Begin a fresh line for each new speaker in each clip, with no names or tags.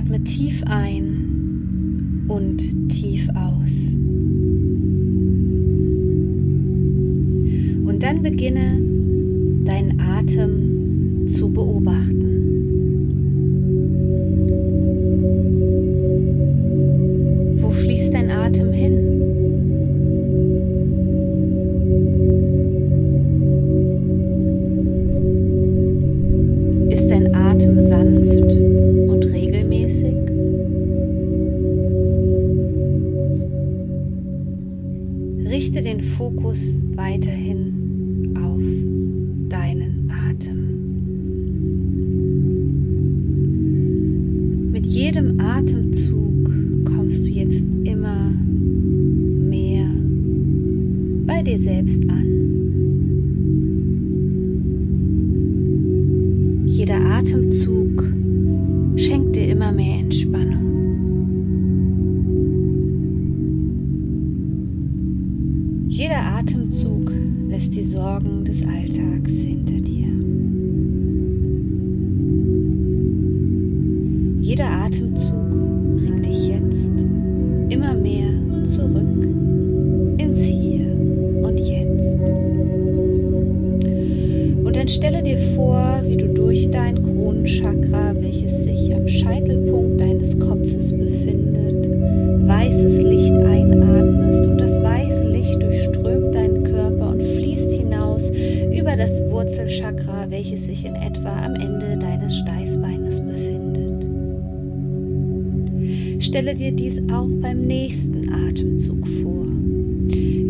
Atme tief ein und tief aus. Und dann beginne deinen Atem zu beobachten. Fokus weiterhin auf deinen Atem. Mit jedem Atemzug kommst du jetzt immer mehr bei dir selbst an. Jeder Atemzug lässt die Sorgen des Alltags hinter dir. Jeder Atemzug bringt dich jetzt immer mehr zurück ins Hier und Jetzt. Und dann stelle dir vor, wie du durch dein Kronenchakra, welches sich in etwa am Ende deines Steißbeines befindet. Stelle dir dies auch beim nächsten Atemzug vor.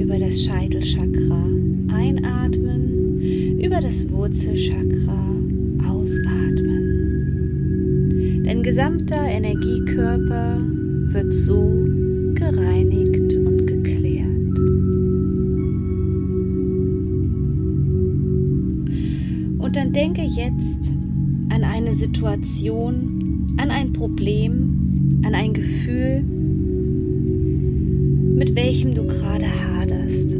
Über das Scheitelchakra einatmen, über das Wurzelchakra ausatmen. Dein gesamter Energiekörper wird so gereinigt Und dann denke jetzt an eine Situation, an ein Problem, an ein Gefühl, mit welchem du gerade haderst,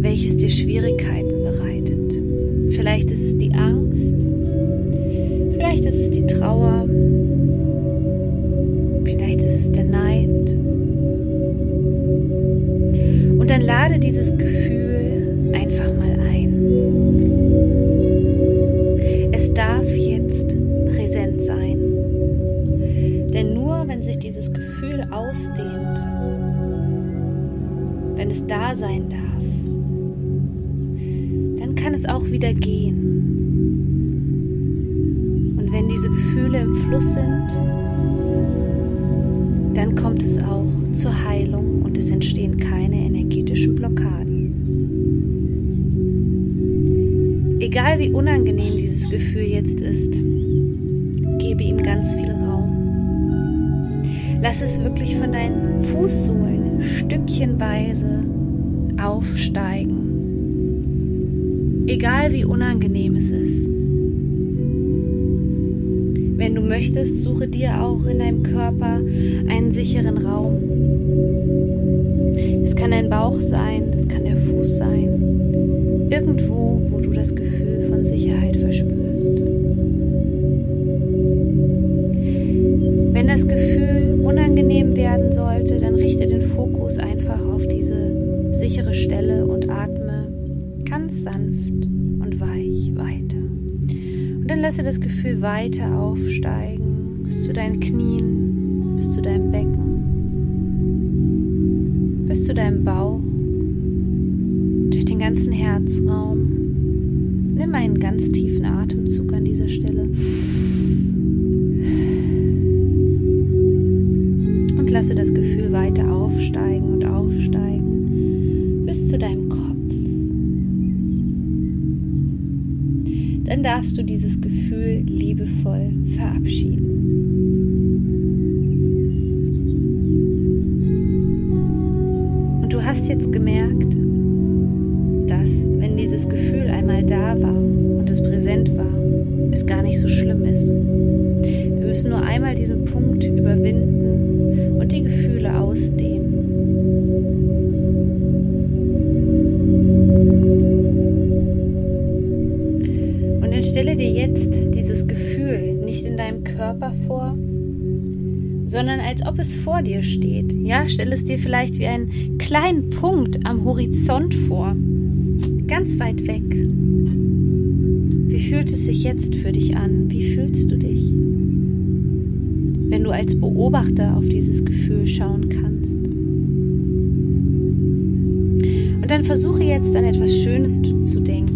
welches dir Schwierigkeiten bereitet. Vielleicht ist es die Angst, vielleicht ist es die Trauer, vielleicht ist es der Neid. Und dann lade dieses Gefühl Ausdehnt, wenn es da sein darf, dann kann es auch wieder gehen. Und wenn diese Gefühle im Fluss sind, dann kommt es auch zur Heilung und es entstehen keine energetischen Blockaden. Egal wie unangenehm dieses Gefühl jetzt ist, gebe ihm ganz viel Raum. Lass es wirklich von deinen Fußsohlen stückchenweise aufsteigen. Egal wie unangenehm es ist. Wenn du möchtest, suche dir auch in deinem Körper einen sicheren Raum. Es kann dein Bauch sein, das kann der Fuß sein. Irgendwo, wo du das Gefühl von Sicherheit verspürst. Werden sollte, dann richte den Fokus einfach auf diese sichere Stelle und atme ganz sanft und weich weiter. Und dann lasse das Gefühl weiter aufsteigen bis zu deinen Knien, bis zu deinem Becken, bis zu deinem Bauch, durch den ganzen Herzraum. Nimm einen ganz tiefen Atemzug an dieser Stelle. Dann darfst du dieses Gefühl liebevoll verabschieden. Und du hast jetzt gemerkt, dass wenn dieses Gefühl einmal da war und es präsent war, es gar nicht so schlimm ist. Wir müssen nur einmal diesen Punkt überwinden und die Gefühle ausdehnen. Stelle dir jetzt dieses Gefühl nicht in deinem Körper vor, sondern als ob es vor dir steht. Ja, stell es dir vielleicht wie einen kleinen Punkt am Horizont vor, ganz weit weg. Wie fühlt es sich jetzt für dich an? Wie fühlst du dich? Wenn du als Beobachter auf dieses Gefühl schauen kannst. Und dann versuche jetzt an etwas Schönes zu denken.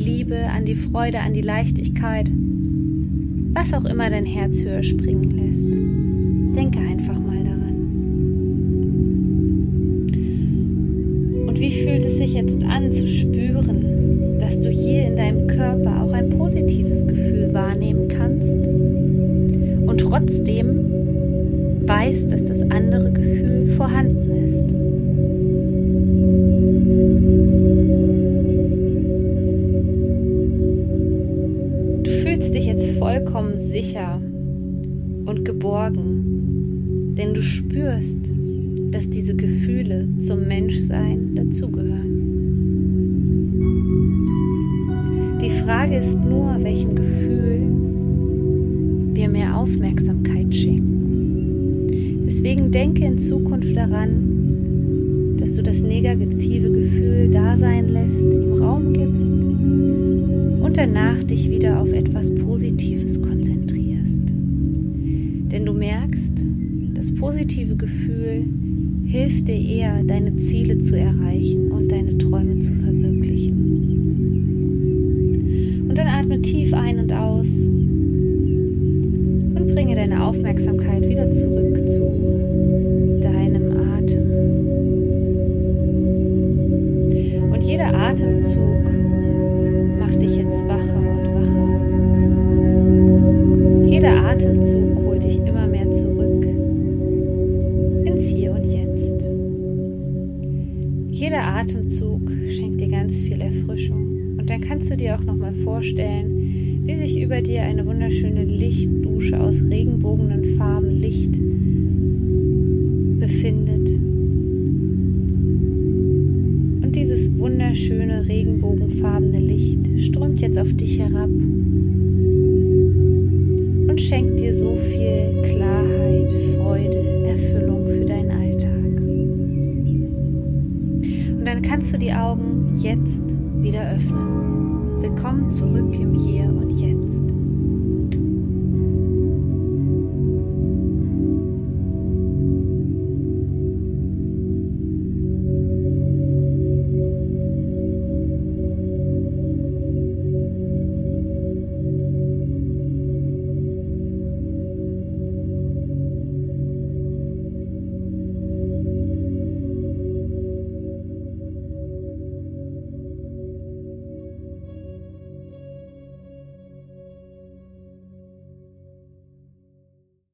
Liebe, an die Freude, an die Leichtigkeit, was auch immer dein Herz höher springen lässt. Denke einfach mal dazugehören. Die Frage ist nur, welchem Gefühl wir mehr Aufmerksamkeit schenken. Deswegen denke in Zukunft daran, dass du das negative Gefühl da sein lässt, ihm Raum gibst und danach dich wieder auf etwas Positives konzentrierst. Denn du merkst, das positive Gefühl hilft dir eher, deine Ziele zu erreichen und deine Träume zu verwirklichen. Und dann atme tief ein und aus und bringe deine Aufmerksamkeit wieder zurück zu deinem Atem. Und jeder Atemzug macht dich jetzt wacher und wacher. Jeder Atemzug Atemzug schenkt dir ganz viel Erfrischung. Und dann kannst du dir auch nochmal vorstellen, wie sich über dir eine wunderschöne Lichtdusche aus regenbogenen Farben Licht befindet. Und dieses wunderschöne regenbogenfarbene Licht strömt jetzt auf dich herab kannst du die Augen jetzt wieder öffnen. Willkommen zurück im Hier und Jetzt.